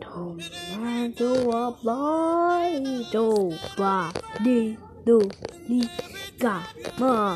Don't mind. Do ba di do ni ga ma